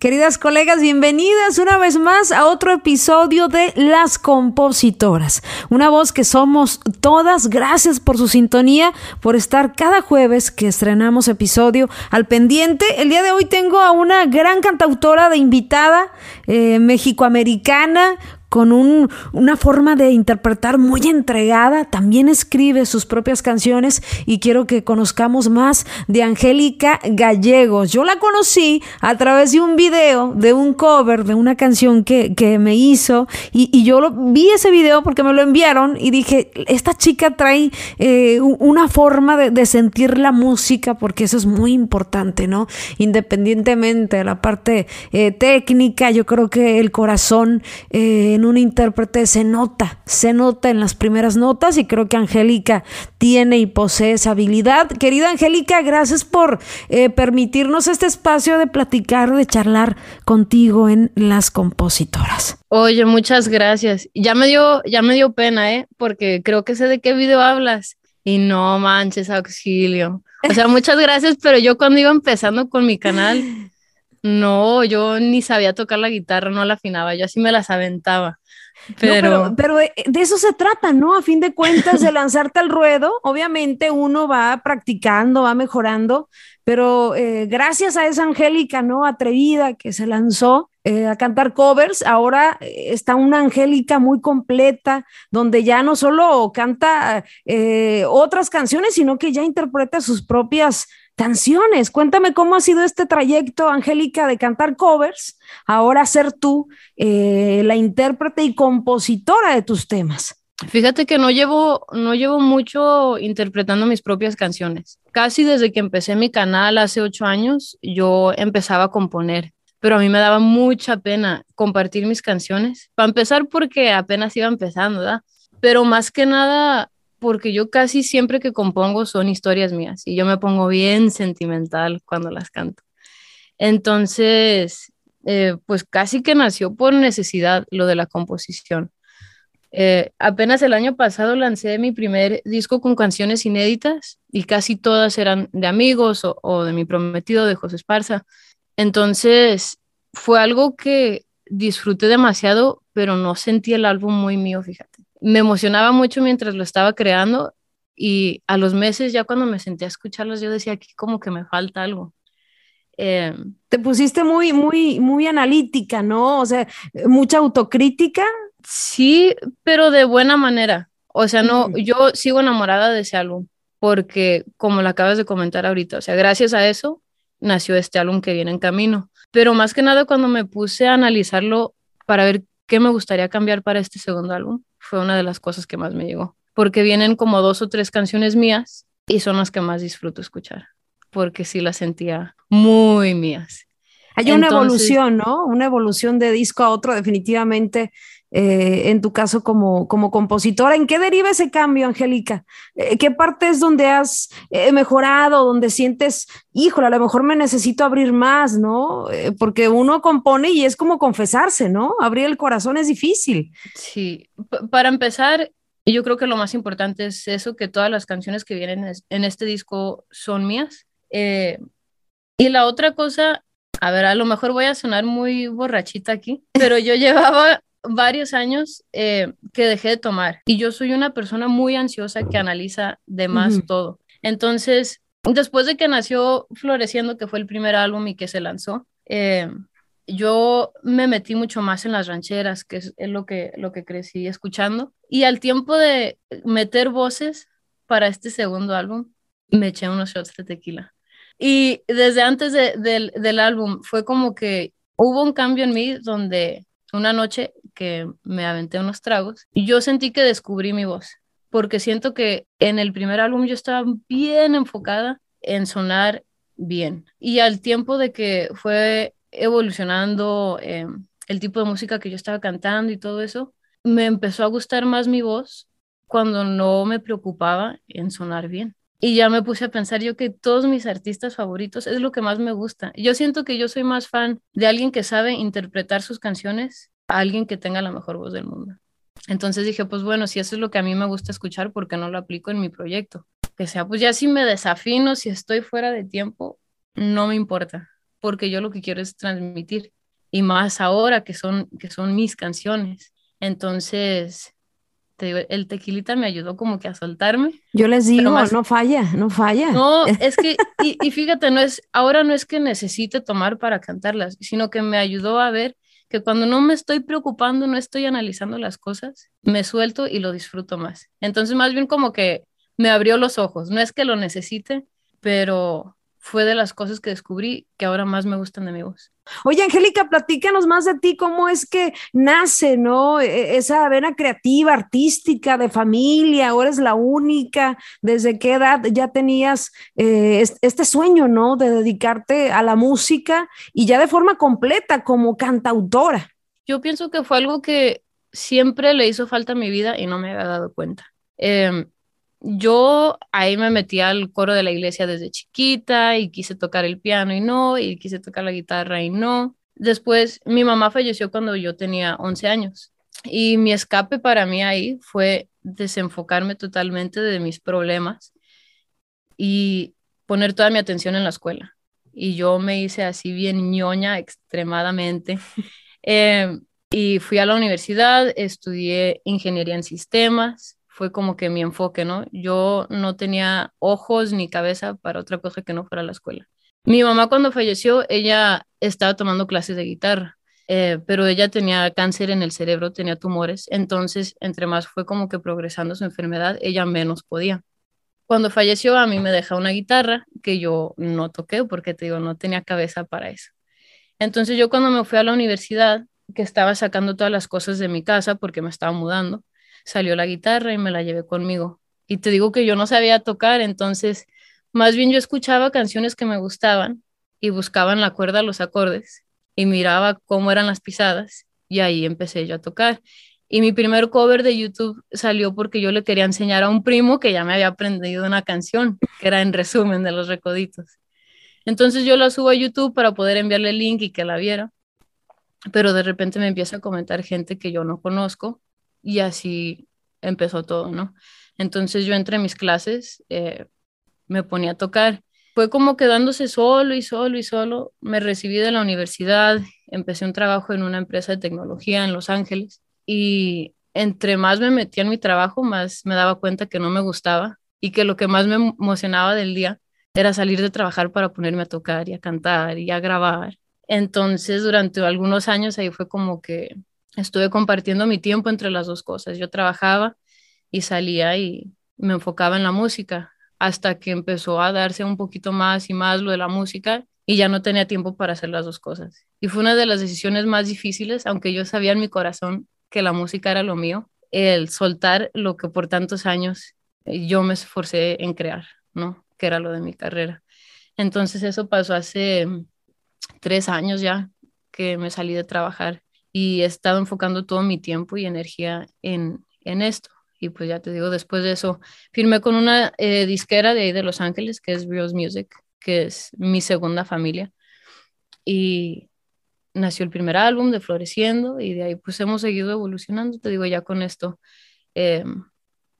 Queridas colegas, bienvenidas una vez más a otro episodio de Las Compositoras. Una voz que somos todas. Gracias por su sintonía, por estar cada jueves que estrenamos episodio al pendiente. El día de hoy tengo a una gran cantautora de invitada eh, mexicoamericana con un, una forma de interpretar muy entregada, también escribe sus propias canciones y quiero que conozcamos más de Angélica Gallegos. Yo la conocí a través de un video, de un cover, de una canción que, que me hizo y, y yo lo, vi ese video porque me lo enviaron y dije, esta chica trae eh, una forma de, de, sentir la música porque eso es muy importante, ¿no? Independientemente de la parte eh, técnica, yo creo que el corazón... Eh, un intérprete se nota, se nota en las primeras notas y creo que Angélica tiene y posee esa habilidad. Querida Angélica, gracias por eh, permitirnos este espacio de platicar, de charlar contigo en las compositoras. Oye, muchas gracias. Ya me dio, ya me dio pena, ¿eh? Porque creo que sé de qué video hablas. Y no manches, auxilio. O sea, muchas gracias, pero yo cuando iba empezando con mi canal, no, yo ni sabía tocar la guitarra, no la afinaba, yo así me las aventaba. Pero... pero, eh, de eso se trata, ¿no? A fin de cuentas, de lanzarte al ruedo, obviamente uno va practicando, va mejorando, pero eh, gracias a esa Angélica, ¿no? Atrevida que se lanzó eh, a cantar covers, ahora está una Angélica muy completa, donde ya no solo canta otras canciones, sino que ya interpreta sus propias canciones. Cuéntame cómo ha sido este trayecto, Angélica, de cantar covers, ahora ser tú eh, la intérprete y compositora de tus temas. Fíjate que no llevo, no llevo mucho interpretando mis propias canciones. Casi desde que empecé mi canal hace ocho años, yo empezaba a componer, pero a mí me daba mucha pena compartir mis canciones. Para empezar, porque apenas iba empezando, ¿verdad? Pero más que nada, porque yo casi siempre que compongo son historias mías y yo me pongo bien sentimental cuando las canto. Entonces, eh, pues casi que nació por necesidad lo de la composición. Eh, apenas el año pasado lancé mi primer disco con canciones inéditas y casi todas eran de amigos o, o de mi prometido de José Esparza. Entonces, fue algo que disfruté demasiado, pero no sentí el álbum muy mío, fíjate me emocionaba mucho mientras lo estaba creando y a los meses ya cuando me senté a escucharlos yo decía aquí como que me falta algo. Eh, Te pusiste muy, muy, muy analítica, ¿no? O sea, mucha autocrítica. Sí, pero de buena manera. O sea, no, yo sigo enamorada de ese álbum porque como lo acabas de comentar ahorita, o sea, gracias a eso nació este álbum que viene en camino. Pero más que nada cuando me puse a analizarlo para ver qué me gustaría cambiar para este segundo álbum, fue una de las cosas que más me llegó, porque vienen como dos o tres canciones mías y son las que más disfruto escuchar, porque sí las sentía muy mías. Hay una evolución, ¿no? Una evolución de disco a otro, definitivamente. Eh, en tu caso como, como compositora. ¿En qué deriva ese cambio, Angélica? Eh, ¿Qué parte es donde has eh, mejorado, donde sientes, híjole, a lo mejor me necesito abrir más, ¿no? porque uno compone y es como confesarse, ¿no? Abrir el corazón es difícil. Sí, para empezar, yo creo que lo más importante es eso, que todas las canciones que vienen en este disco son mías. y la otra cosa a ver, a lo mejor voy a sonar muy borrachita aquí, pero yo llevaba varios años eh, que dejé de tomar y yo soy una persona muy ansiosa que analiza de más todo. Entonces, después de que nació Floreciendo, que fue el primer álbum y que se lanzó, eh, yo me metí mucho más en las rancheras, que es, lo, que, lo que crecí escuchando. Y al tiempo de meter voces para este segundo álbum, me eché unos shots de tequila. Y desde antes del álbum fue como que hubo un cambio en mí donde una noche que me aventé unos tragos yo sentí que descubrí mi voz, porque siento que en el primer álbum yo estaba bien enfocada en sonar bien. Y al tiempo de que fue evolucionando eh, el tipo de música que yo estaba cantando y todo eso, me empezó a gustar más mi voz cuando no me preocupaba en sonar bien Y ya me puse a pensar yo que todos mis artistas favoritos es lo que más me gusta. Yo siento que yo soy más fan de alguien que sabe interpretar sus canciones a alguien que tenga la mejor voz del mundo. Entonces dije, pues bueno, si eso es lo que a mí me gusta escuchar, ¿por qué no lo aplico en mi proyecto? Que sea, pues ya si me desafino, si estoy fuera de tiempo, no me importa, porque yo lo que quiero es transmitir. Y más ahora que son, que son mis canciones. Entonces, el tequilita me ayudó como que a soltarme. Yo les digo, no falla, no falla. No, es que, y, y, fíjate, no es, ahora no es que necesite tomar para cantarlas, sino que me ayudó a ver que cuando no me estoy preocupando, no estoy analizando las cosas, me suelto y lo disfruto más. Entonces, más bien como que me abrió los ojos. No es que lo necesite, pero fue de las cosas que descubrí que ahora más me gustan de mi voz. Oye, Angélica, platícanos más de ti, cómo es que nace, ¿no? E, e, esa vena creativa, artística, de familia, o eres la única, ¿desde qué edad ya tenías eh, este sueño, ¿no? De dedicarte a la música y ya de forma completa como cantautora. Yo pienso que fue algo que siempre le hizo falta a mi vida y no me había dado cuenta. Eh, yo ahí me metí al coro de la iglesia desde chiquita y quise tocar el piano y no, y quise tocar la guitarra y no. Después mi mamá falleció cuando yo tenía 11 años y mi escape para mí ahí fue desenfocarme totalmente de mis problemas y poner toda mi atención en la escuela. Y yo me hice así bien ñoña extremadamente. Eh, y fui a la universidad, estudié ingeniería en sistemas fue como que mi enfoque, ¿no? Yo no tenía ojos ni cabeza para otra cosa que no fuera la escuela. Mi mamá cuando falleció, ella estaba tomando clases de guitarra, eh, pero ella tenía cáncer en el cerebro, tenía tumores, entonces entre más fue como que progresando su enfermedad, ella menos podía. Cuando falleció a mí me dejó una guitarra que yo no toqué porque te digo, no tenía cabeza para eso. Entonces yo cuando me fui a la universidad, que estaba sacando todas las cosas de mi casa porque me estaba mudando, salió la guitarra y me la llevé conmigo. Y te digo que yo no sabía tocar, entonces más bien yo escuchaba canciones que me gustaban y buscaba en la cuerda los acordes y miraba cómo eran las pisadas y ahí empecé yo a tocar. Y mi primer cover de YouTube salió porque yo le quería enseñar a un primo que ya me había aprendido una canción, que era en resumen de los recoditos. Entonces yo la subo a YouTube para poder enviarle el link y que la viera. Pero de repente me empieza a comentar gente que yo no conozco y así empezó todo, ¿no? Entonces yo entre mis clases eh, me ponía a tocar. Fue como quedándose solo y solo y solo. Me recibí de la universidad, empecé un trabajo en una empresa de tecnología en Los Ángeles y entre más me metía en mi trabajo, más me daba cuenta que no me gustaba y que lo que más me emocionaba del día era salir de trabajar para ponerme a tocar y a cantar y a grabar. Entonces, durante algunos años ahí fue como que estuve compartiendo mi tiempo entre las dos cosas. Yo trabajaba y salía y me enfocaba en la música hasta que empezó a darse un poquito más y más lo de la música y ya no tenía tiempo para hacer las dos cosas. Y fue una de las decisiones más difíciles, aunque yo sabía en mi corazón que la música era lo mío, el soltar lo que por tantos años yo me esforcé en crear, ¿no? Que era lo de mi carrera. Entonces eso pasó hace tres años ya que me salí de trabajar y he estado enfocando todo mi tiempo y energía en, en esto. Y pues ya te digo, después de eso, firmé con una eh, disquera de ahí de Los Ángeles, que es Rios Music, que es mi segunda familia. Y nació el primer álbum de Floreciendo y de ahí pues hemos seguido evolucionando. Te digo, ya con esto eh,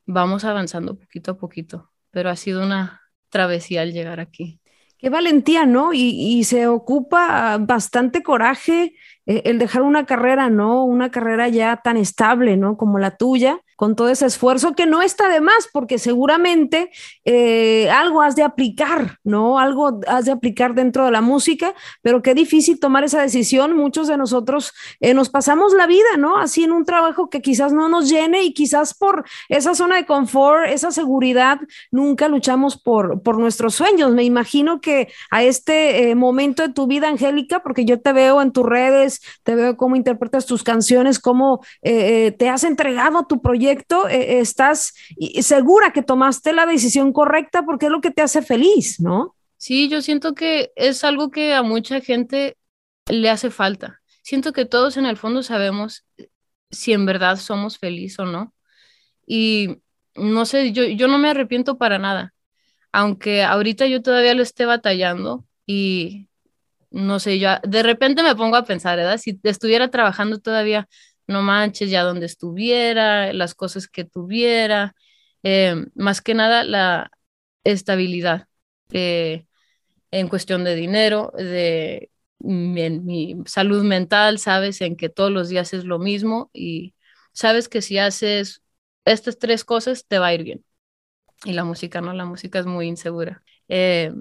vamos avanzando poquito a poquito, pero ha sido una travesía al llegar aquí. Qué valentía, ¿no? Y, y se ocupa bastante coraje eh, el dejar una carrera, ¿no? Una carrera ya tan estable, ¿no? Como la tuya, con todo ese esfuerzo que no está de más, porque seguramente eh, algo has de aplicar, ¿no? Algo has de aplicar dentro de la música, pero qué difícil tomar esa decisión. Muchos de nosotros eh, nos pasamos la vida, ¿no? Así en un trabajo que quizás no nos llene y quizás por esa zona de confort, esa seguridad, nunca luchamos por, por nuestros sueños. Me imagino que a este momento de tu vida, Angélica, porque yo te veo en tus redes, te veo cómo interpretas tus canciones, cómo eh, eh, te has entregado a tu proyecto, eh, estás segura que tomaste la decisión correcta porque es lo que te hace feliz, ¿no? Sí, yo siento que es algo que a mucha gente le hace falta. Siento que todos en el fondo sabemos si en verdad somos felices o no. Y no sé, yo, yo no me arrepiento para nada. aunque ahorita yo todavía lo esté batallando y no sé, yo de repente me pongo a pensar, ¿verdad? Si estuviera trabajando todavía, no manches, ya donde estuviera, las cosas que tuviera, eh, más que nada la estabilidad eh, en cuestión de dinero, de mi salud mental, sabes, en que todos los días es lo mismo y sabes que si haces estas tres cosas te va a ir bien. Y la música no, la música es muy insegura. Eh,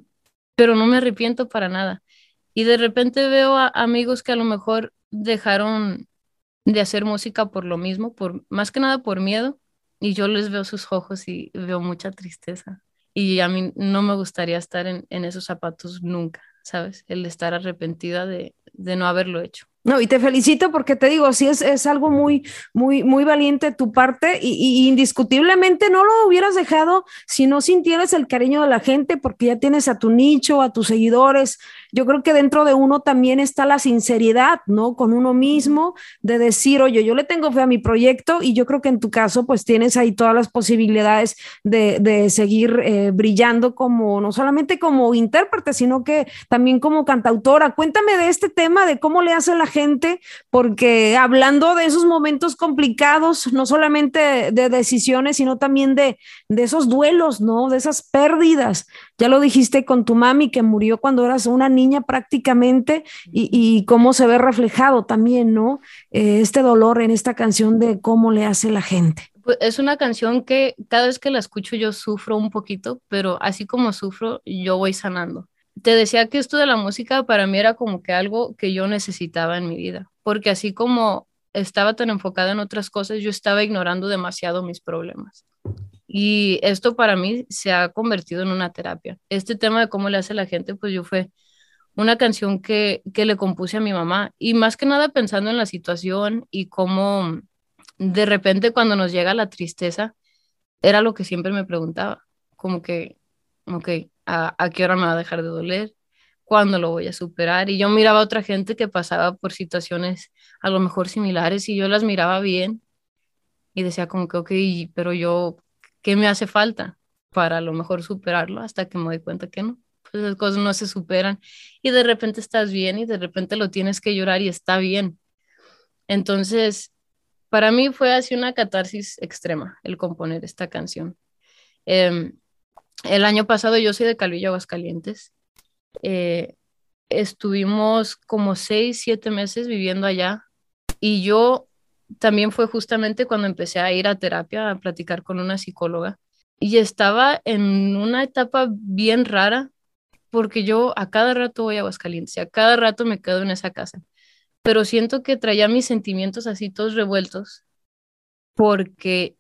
pero no me arrepiento para nada. Y de repente veo a amigos que a lo mejor dejaron de hacer música por lo mismo, por más que nada por miedo, y yo les veo sus ojos y veo mucha tristeza. Y a mí no me gustaría estar en, en esos zapatos nunca, ¿sabes? El estar arrepentida de, de no haberlo hecho. No, y te felicito porque te digo, sí es, es algo muy, muy, muy valiente de tu parte y, indiscutiblemente no lo hubieras dejado si no sintieras el cariño de la gente porque ya tienes a tu nicho, a tus seguidores. Yo creo que dentro de uno también está la sinceridad, ¿no? Con uno mismo de decir, oye, yo le tengo fe a mi proyecto y yo creo que en tu caso pues tienes ahí todas las posibilidades de, de seguir eh, brillando como, no solamente como intérprete, sino que también como cantautora. Cuéntame de este tema, de cómo le hace la gente, porque hablando de esos momentos complicados, no solamente de decisiones, sino también de, de esos duelos, ¿no? De esas pérdidas. Ya lo dijiste con tu mami que murió cuando eras una niña prácticamente y, cómo se ve reflejado también, ¿no? Eh, este dolor en esta canción de cómo le hace la gente. Pues es una canción que cada vez que la escucho yo sufro un poquito, pero así como sufro, yo voy sanando te decía que esto de la música para mí era como que algo que yo necesitaba en mi vida, porque así como estaba tan enfocada en otras cosas, yo estaba ignorando demasiado mis problemas. Y esto para mí se ha convertido en una terapia. Este tema de cómo le hace la gente, pues yo fue una canción que, que le compuse a mi mamá y más que nada pensando en la situación y cómo de repente cuando nos llega la tristeza, era lo que siempre me preguntaba, como que, ok, a, qué hora me va a dejar de doler, cuándo lo voy a superar. Y yo miraba a otra gente que pasaba por situaciones a lo mejor similares y yo las miraba bien y decía como que, ok, pero yo, ¿qué me hace falta para a lo mejor superarlo? Hasta que me doy cuenta que no. Pues las cosas no se superan y de repente estás bien y de repente lo tienes que llorar y está bien. Entonces, para mí fue así una catarsis extrema el componer esta canción. Eh, el año pasado yo soy de Calvillo, Aguascalientes. Eh, estuvimos como seis, siete meses viviendo allá. Y yo también fue justamente cuando empecé a ir a terapia, a platicar con una psicóloga. Y estaba en una etapa bien rara porque yo a cada rato voy a Aguascalientes y a cada rato me quedo en esa casa, pero siento que traía mis sentimientos así todos revueltos porque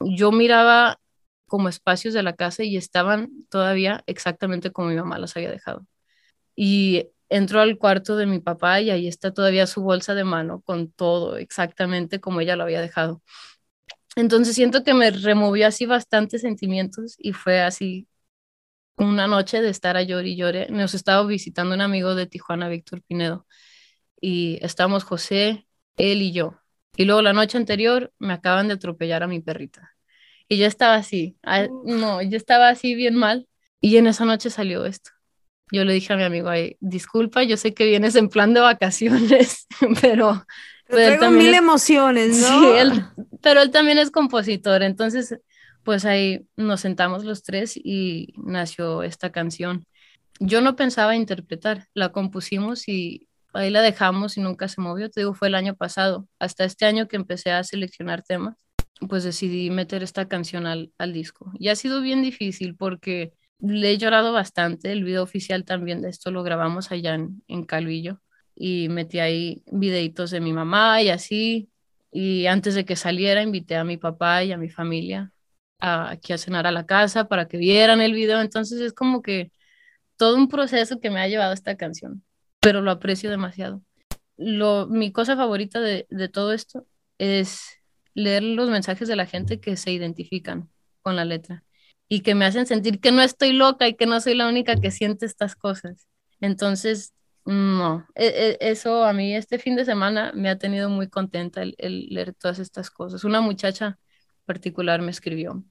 yo miraba como espacios de la casa y estaban todavía exactamente como mi mamá los había dejado. Y entró al cuarto de mi papá y ahí está todavía su bolsa de mano con todo exactamente como ella lo había dejado. Entonces siento que me removió así bastantes sentimientos y fue así una noche de estar a llorar y llore. Nos estaba visitando un amigo de Tijuana, Víctor Pinedo, y estábamos José, él y yo. Y luego la noche anterior me acaban de atropellar a mi perrita. Y yo estaba así, no, yo estaba así bien mal. Y en esa noche salió esto. Yo le dije a mi amigo, Ay, disculpa, yo sé que vienes en plan de vacaciones, pero... pero traigo mil emociones, ¿no? Sí, él, pero él también es compositor, entonces pues ahí nos sentamos los tres y nació esta canción. Yo no pensaba interpretar, la compusimos y ahí la dejamos y nunca se movió. Te digo, fue el año pasado, hasta este año que empecé a seleccionar temas pues decidí meter esta canción al, disco. Y ha sido bien difícil porque le he llorado bastante. El video oficial también de esto lo grabamos allá en, en Calvillo y metí ahí videitos de mi mamá y así. Y antes de que saliera, invité a mi papá y a mi familia a, aquí a cenar a la casa para que vieran el video. Entonces es como que todo un proceso que me ha llevado esta canción, pero lo aprecio demasiado. Lo, mi cosa favorita de, de todo esto es leer los mensajes de la gente que se identifican con la letra y que me hacen sentir que no estoy loca y que no soy la única que siente estas cosas. Entonces, no, e, e, eso a mí este fin de semana me ha tenido muy contenta el, leer todas estas cosas. Una muchacha particular me escribió,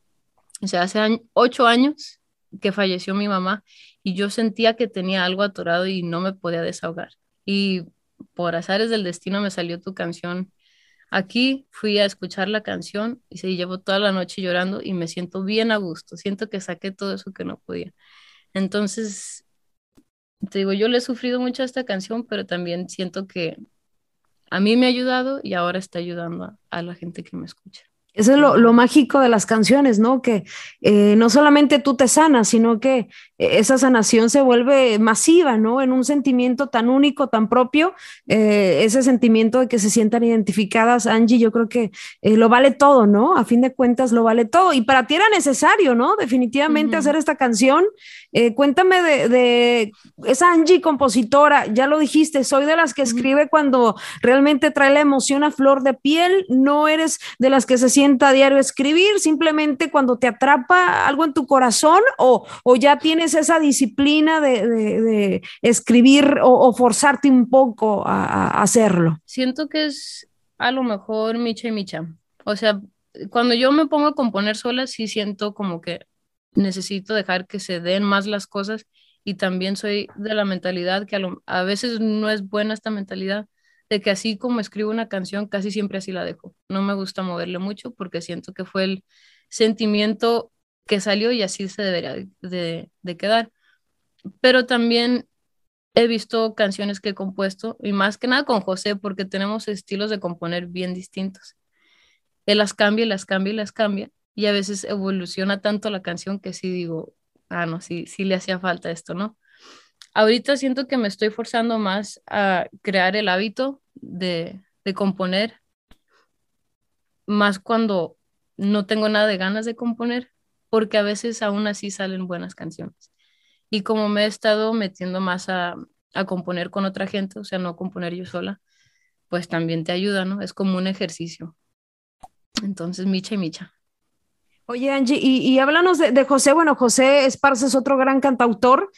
o sea, hace ocho años que falleció mi mamá y yo sentía que tenía algo atorado y no me podía desahogar. Y por azares del destino me salió tu canción. Aquí fui a escuchar la canción y se llevó toda la noche llorando y me siento bien a gusto. Siento que saqué todo eso que no podía. Entonces, te digo, yo le he sufrido mucho a esta canción, pero también siento que a mí me ha ayudado y ahora está ayudando a, la gente que me escucha. Eso es lo, mágico de las canciones, ¿no? Que eh, no solamente tú te sanas, sino que eh, esa sanación se vuelve masiva, ¿no? En un sentimiento tan único, tan propio, eh, ese sentimiento de que se sientan identificadas, Angie, yo creo que lo vale todo, ¿no? A fin de cuentas lo vale todo. Y para ti era necesario, ¿no? Definitivamente hacer esta canción. cuéntame de, de, esa Angie compositora, ya lo dijiste, soy de las que escribe cuando realmente trae la emoción a flor de piel, no eres de las que se siente a diario escribir, simplemente cuando te atrapa algo en tu corazón o, ya tienes esa disciplina de, escribir o, forzarte un poco a, hacerlo? Siento que es a lo mejor micha y micha. O sea, cuando yo me pongo a componer sola, sí siento como que necesito dejar que se den más las cosas y también soy de la mentalidad que a, a veces no es buena esta mentalidad de que así como escribo una canción, casi siempre así la dejo. No me gusta moverle mucho porque siento que fue el sentimiento que salió y así se debería de, quedar. Pero también he visto canciones que he compuesto, y más que nada con José, porque tenemos estilos de componer bien distintos. Él las cambia, las cambia y las cambia, y a veces evoluciona tanto la canción que sí digo, ah, no, sí, sí le hacía falta esto, ¿no? Ahorita siento que me estoy forzando más a crear el hábito de, componer, más cuando no tengo nada de ganas de componer, porque a veces aún así salen buenas canciones. Y como me he estado metiendo más a, componer con otra gente, o sea, no componer yo sola, pues también te ayuda, ¿no? Es como un ejercicio. Entonces, micha y micha. Oye, Angie, y, háblanos de, de, José. Bueno, José Esparza es otro gran cantautor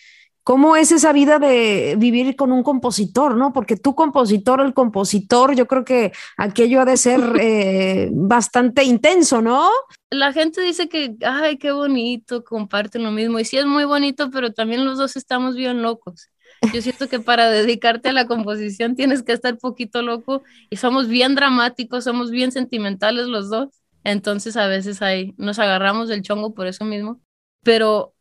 ¿Cómo es esa vida de vivir con un compositor, no? Porque tu compositor, el compositor, yo creo que aquello ha de ser eh, bastante intenso, ¿no? La gente dice que, ay, qué bonito, comparten lo mismo. Y sí es muy bonito, pero también los dos estamos bien locos. Yo siento que para dedicarte a la composición tienes que estar poquito loco y somos bien dramáticos, somos bien sentimentales los dos. Entonces a veces ahí nos agarramos del chongo por eso mismo. Pero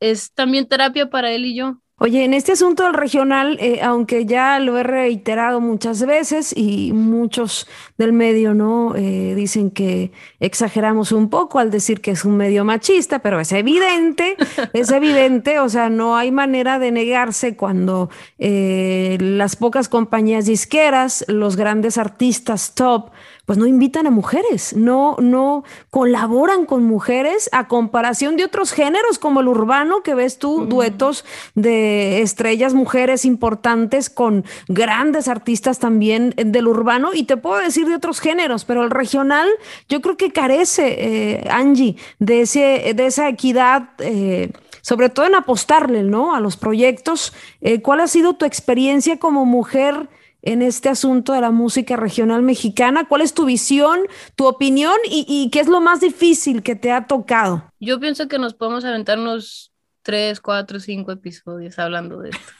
es también terapia para él y yo. Oye, en este asunto del regional, eh, aunque ya lo he reiterado muchas veces y muchos del medio no eh, dicen que exageramos un poco al decir que es un medio machista, pero es evidente, es evidente, o sea, no hay manera de negarse cuando eh, las pocas compañías disqueras, los grandes artistas top, pues no invitan a mujeres, no, no colaboran con mujeres a comparación de otros géneros como el urbano, que ves tú, duetos de estrellas mujeres importantes con grandes artistas también del urbano, y te puedo decir de otros géneros, pero el regional yo creo que carece, eh, Angie, de, ese, de esa equidad. Eh, sobre todo en apostarle, ¿no? A los proyectos. Eh, ¿Cuál ha sido tu experiencia como mujer en este asunto de la música regional mexicana. ¿Cuál es tu visión, tu opinión y, qué es lo más difícil que te ha tocado? Yo pienso que nos podemos aventar unos tres, cuatro, cinco episodios hablando de esto.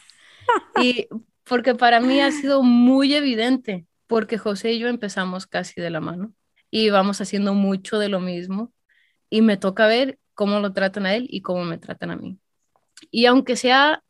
y porque para mí ha sido muy evidente, porque José y yo empezamos casi de la mano y vamos haciendo mucho de lo mismo y me toca ver cómo lo tratan a él y cómo me tratan a mí. Y aunque sea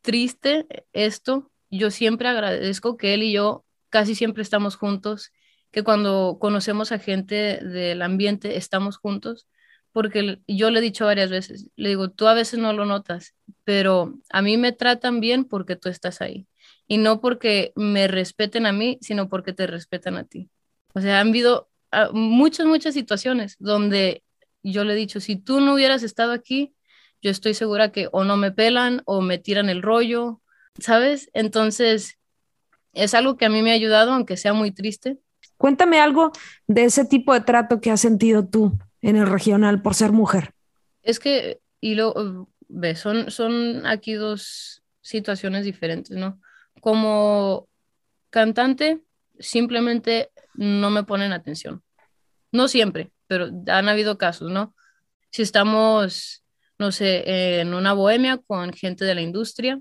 triste esto, yo siempre agradezco que él y yo casi siempre estamos juntos, que cuando conocemos a gente del ambiente estamos juntos, porque yo le he dicho varias veces, le digo, tú a veces no lo notas, pero a mí me tratan bien porque tú estás ahí. Y no porque me respeten a mí, sino porque te respetan a ti. O sea, han habido ah, muchas, muchas situaciones donde yo le he dicho, si tú no hubieras estado aquí, yo estoy segura que o no me pelan o me tiran el rollo ¿sabes? Entonces, es algo que a mí me ha ayudado, aunque sea muy triste. Cuéntame algo de ese tipo de trato que has sentido tú en el regional por ser mujer. Es que, y lo, ves, son, son aquí dos situaciones diferentes, ¿no? Como cantante, simplemente no me ponen atención. No siempre, pero han habido casos, ¿no? Si estamos no sé, en una bohemia con gente de la industria,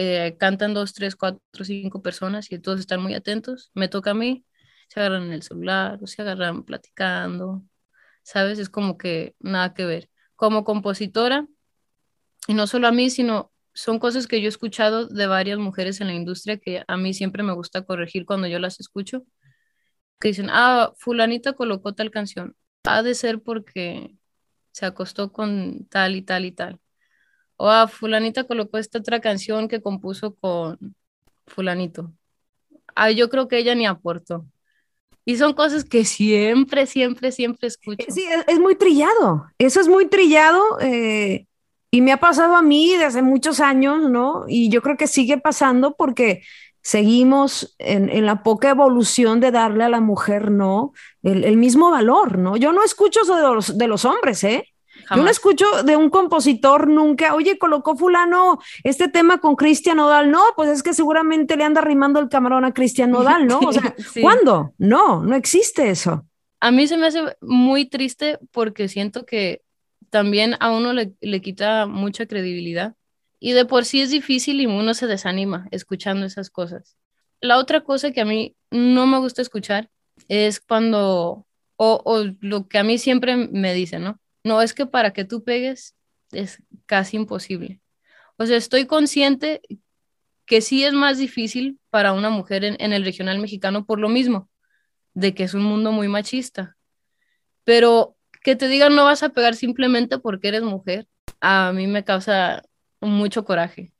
eh, cantan dos, tres, cuatro, cinco personas y todos están muy atentos, me toca a mí, se agarran en el celular o se agarran platicando, ¿sabes? Es como que nada que ver. Como compositora, y no solo a mí, sino son cosas que yo he escuchado de varias mujeres en la industria que a mí siempre me gusta corregir cuando yo las escucho, que dicen, ah, fulanita colocó tal canción, ha de ser porque se acostó con tal y tal y tal. O ah, fulanita colocó esta otra canción que compuso con fulanito. Ah, yo creo que ella ni aportó. Y son cosas que siempre, siempre, siempre escucho. Sí, es, muy trillado. Eso es muy trillado. Eh, y me ha pasado a mí desde muchos años, ¿no? Y yo creo que sigue pasando porque seguimos en, la poca evolución de darle a la mujer, ¿no? El, mismo valor, ¿no? Yo no escucho eso de los, de los hombres, ¿eh? Yo no escucho de un compositor nunca, oye, colocó fulano este tema con Cristian Nodal. No, pues es que seguramente le anda rimando el camarón a Cristian Nodal, ¿no? O sea, ¿cuándo? No, no existe eso. A mí se me hace muy triste porque siento que también a uno le, le quita mucha credibilidad y de por sí es difícil y uno se desanima escuchando esas cosas. La otra cosa que a mí no me gusta escuchar es cuando, o, o lo que a mí siempre me dicen, ¿no? No, es que para que tú pegues es casi imposible. O sea, estoy consciente que sí es más difícil para una mujer en, el regional mexicano por lo mismo, de que es un mundo muy machista. Pero que te digan no vas a pegar simplemente porque eres mujer, a mí me causa mucho coraje.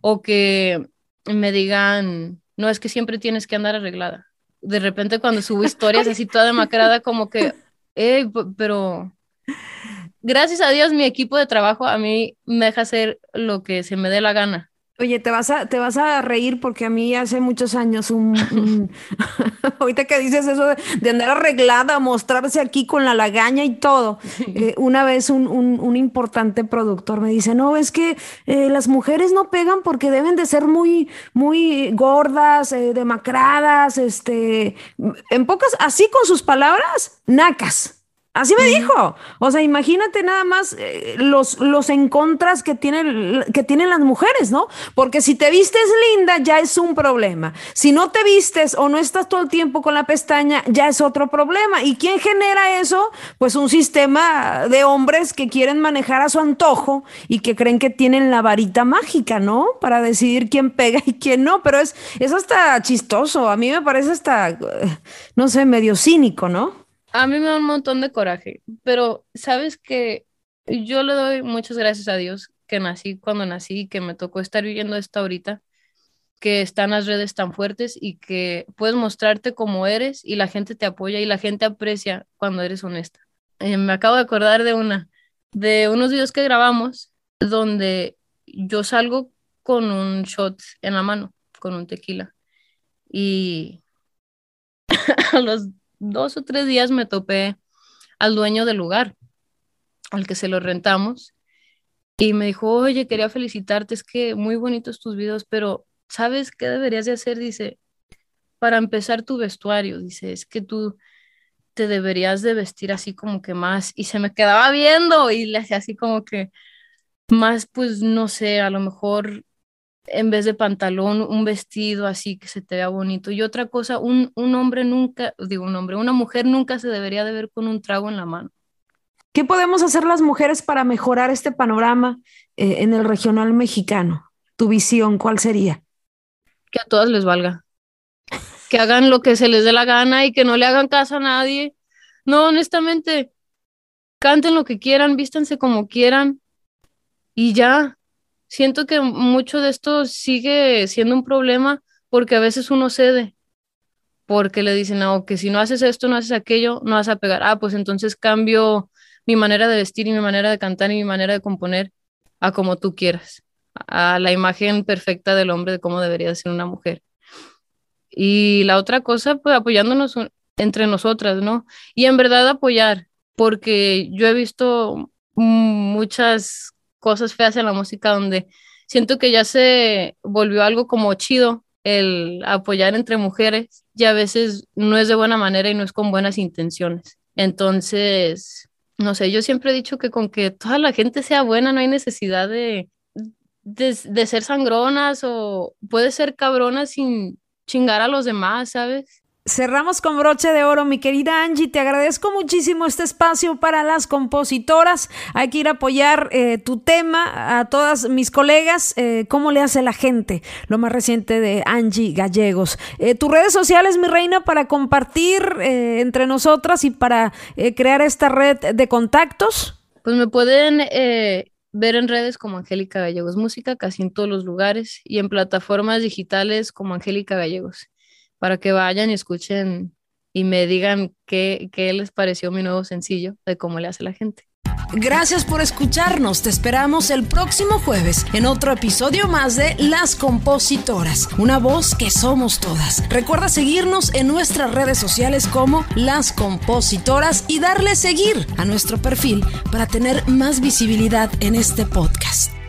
O que me digan, no es que siempre tienes que andar arreglada. De repente cuando subo historias así toda demacrada, como que, eh, pero gracias a Dios, mi equipo de trabajo a mí me deja hacer lo que se me dé la gana. Oye, te vas a, te vas a reír porque a mí hace muchos años un, ahorita que dices eso de, andar arreglada, mostrarse aquí con la lagaña y todo. Eh, una vez un, un, importante productor me dice, no, es que eh, las mujeres no pegan porque deben de ser muy, muy gordas, eh, demacradas, este, en pocas, así con sus palabras, nacas. Así me dijo. O sea, imagínate nada más eh, los, los encontras que tienen, que tienen las mujeres, ¿no? Porque si te vistes linda ya es un problema. Si no te vistes o no estás todo el tiempo con la pestaña, ya es otro problema. ¿Y quién genera eso? Pues un sistema de hombres que quieren manejar a su antojo y que creen que tienen la varita mágica, ¿no? Para decidir quién pega y quién no. Pero es, es hasta chistoso. A mí me parece hasta, eh, no sé, medio cínico, ¿no? A mí me da un montón de coraje, pero sabes que yo le doy muchas gracias a Dios que nací cuando nací, que me tocó estar viviendo esto ahorita, que están las redes tan fuertes y que puedes mostrarte como eres y la gente te apoya y la gente aprecia cuando eres honesta. Eh, me acabo de acordar de una, de unos videos que grabamos donde yo salgo con un shot en la mano, con un tequila. Y a los dos o tres días me topé al dueño del lugar, al que se lo rentamos, y me dijo, oye, quería felicitarte, es que muy bonitos tus videos, pero ¿sabes qué deberías de hacer? Dice, para empezar tu vestuario, dice, es que tú te deberías de vestir así como que más, y se me quedaba viendo y le hacía así como que más, pues no sé, a lo mejor en vez de pantalón, un vestido así que se te vea bonito. Y otra cosa, un, hombre nunca, digo un hombre, una mujer nunca se debería de ver con un trago en la mano. ¿Qué podemos hacer las mujeres para mejorar este panorama eh, en el regional mexicano? Tu visión, ¿cuál sería? Que a todas les valga. Que hagan lo que se les dé la gana y que no le hagan caso a nadie. No, honestamente, canten lo que quieran, vístanse como quieran y ya, siento que mucho de esto sigue siendo un problema porque a veces uno cede, porque le dicen, no, que si no haces esto, no haces aquello, no vas a pegar. Ah, pues entonces cambio mi manera de vestir y mi manera de cantar y mi manera de componer a como tú quieras, a la imagen perfecta del hombre de cómo debería ser una mujer. Y la otra cosa, pues apoyándonos entre nosotras, ¿no? Y en verdad apoyar, porque yo he visto muchas cosas feas en la música donde siento que ya se volvió algo como chido el apoyar entre mujeres y a veces no es de buena manera y no es con buenas intenciones. Entonces, no sé, yo siempre he dicho que con que toda la gente sea buena no hay necesidad de, de, de ser sangronas o puede ser cabrona sin chingar a los demás, ¿sabes? Cerramos con broche de oro, mi querida Angie. Te agradezco muchísimo este espacio para las compositoras. Hay que ir a apoyar eh, tu tema a todas mis colegas. Eh, ¿Cómo le hace la gente? Lo más reciente de Angie Gallegos. Eh, tus redes sociales, mi reina, para compartir entre nosotras y para crear esta red de contactos. Pues me pueden ver en redes como Angélica Gallegos Música, casi en todos los lugares, y en plataformas digitales como Angélica Gallegos para que vayan y escuchen y me digan qué, qué les pareció mi nuevo sencillo de cómo le hace la gente. Gracias por escucharnos. Te esperamos el próximo jueves en otro episodio más de Las Compositoras, una voz que somos todas. Recuerda seguirnos en nuestras redes sociales como Las Compositoras y darle seguir a nuestro perfil para tener más visibilidad en este podcast.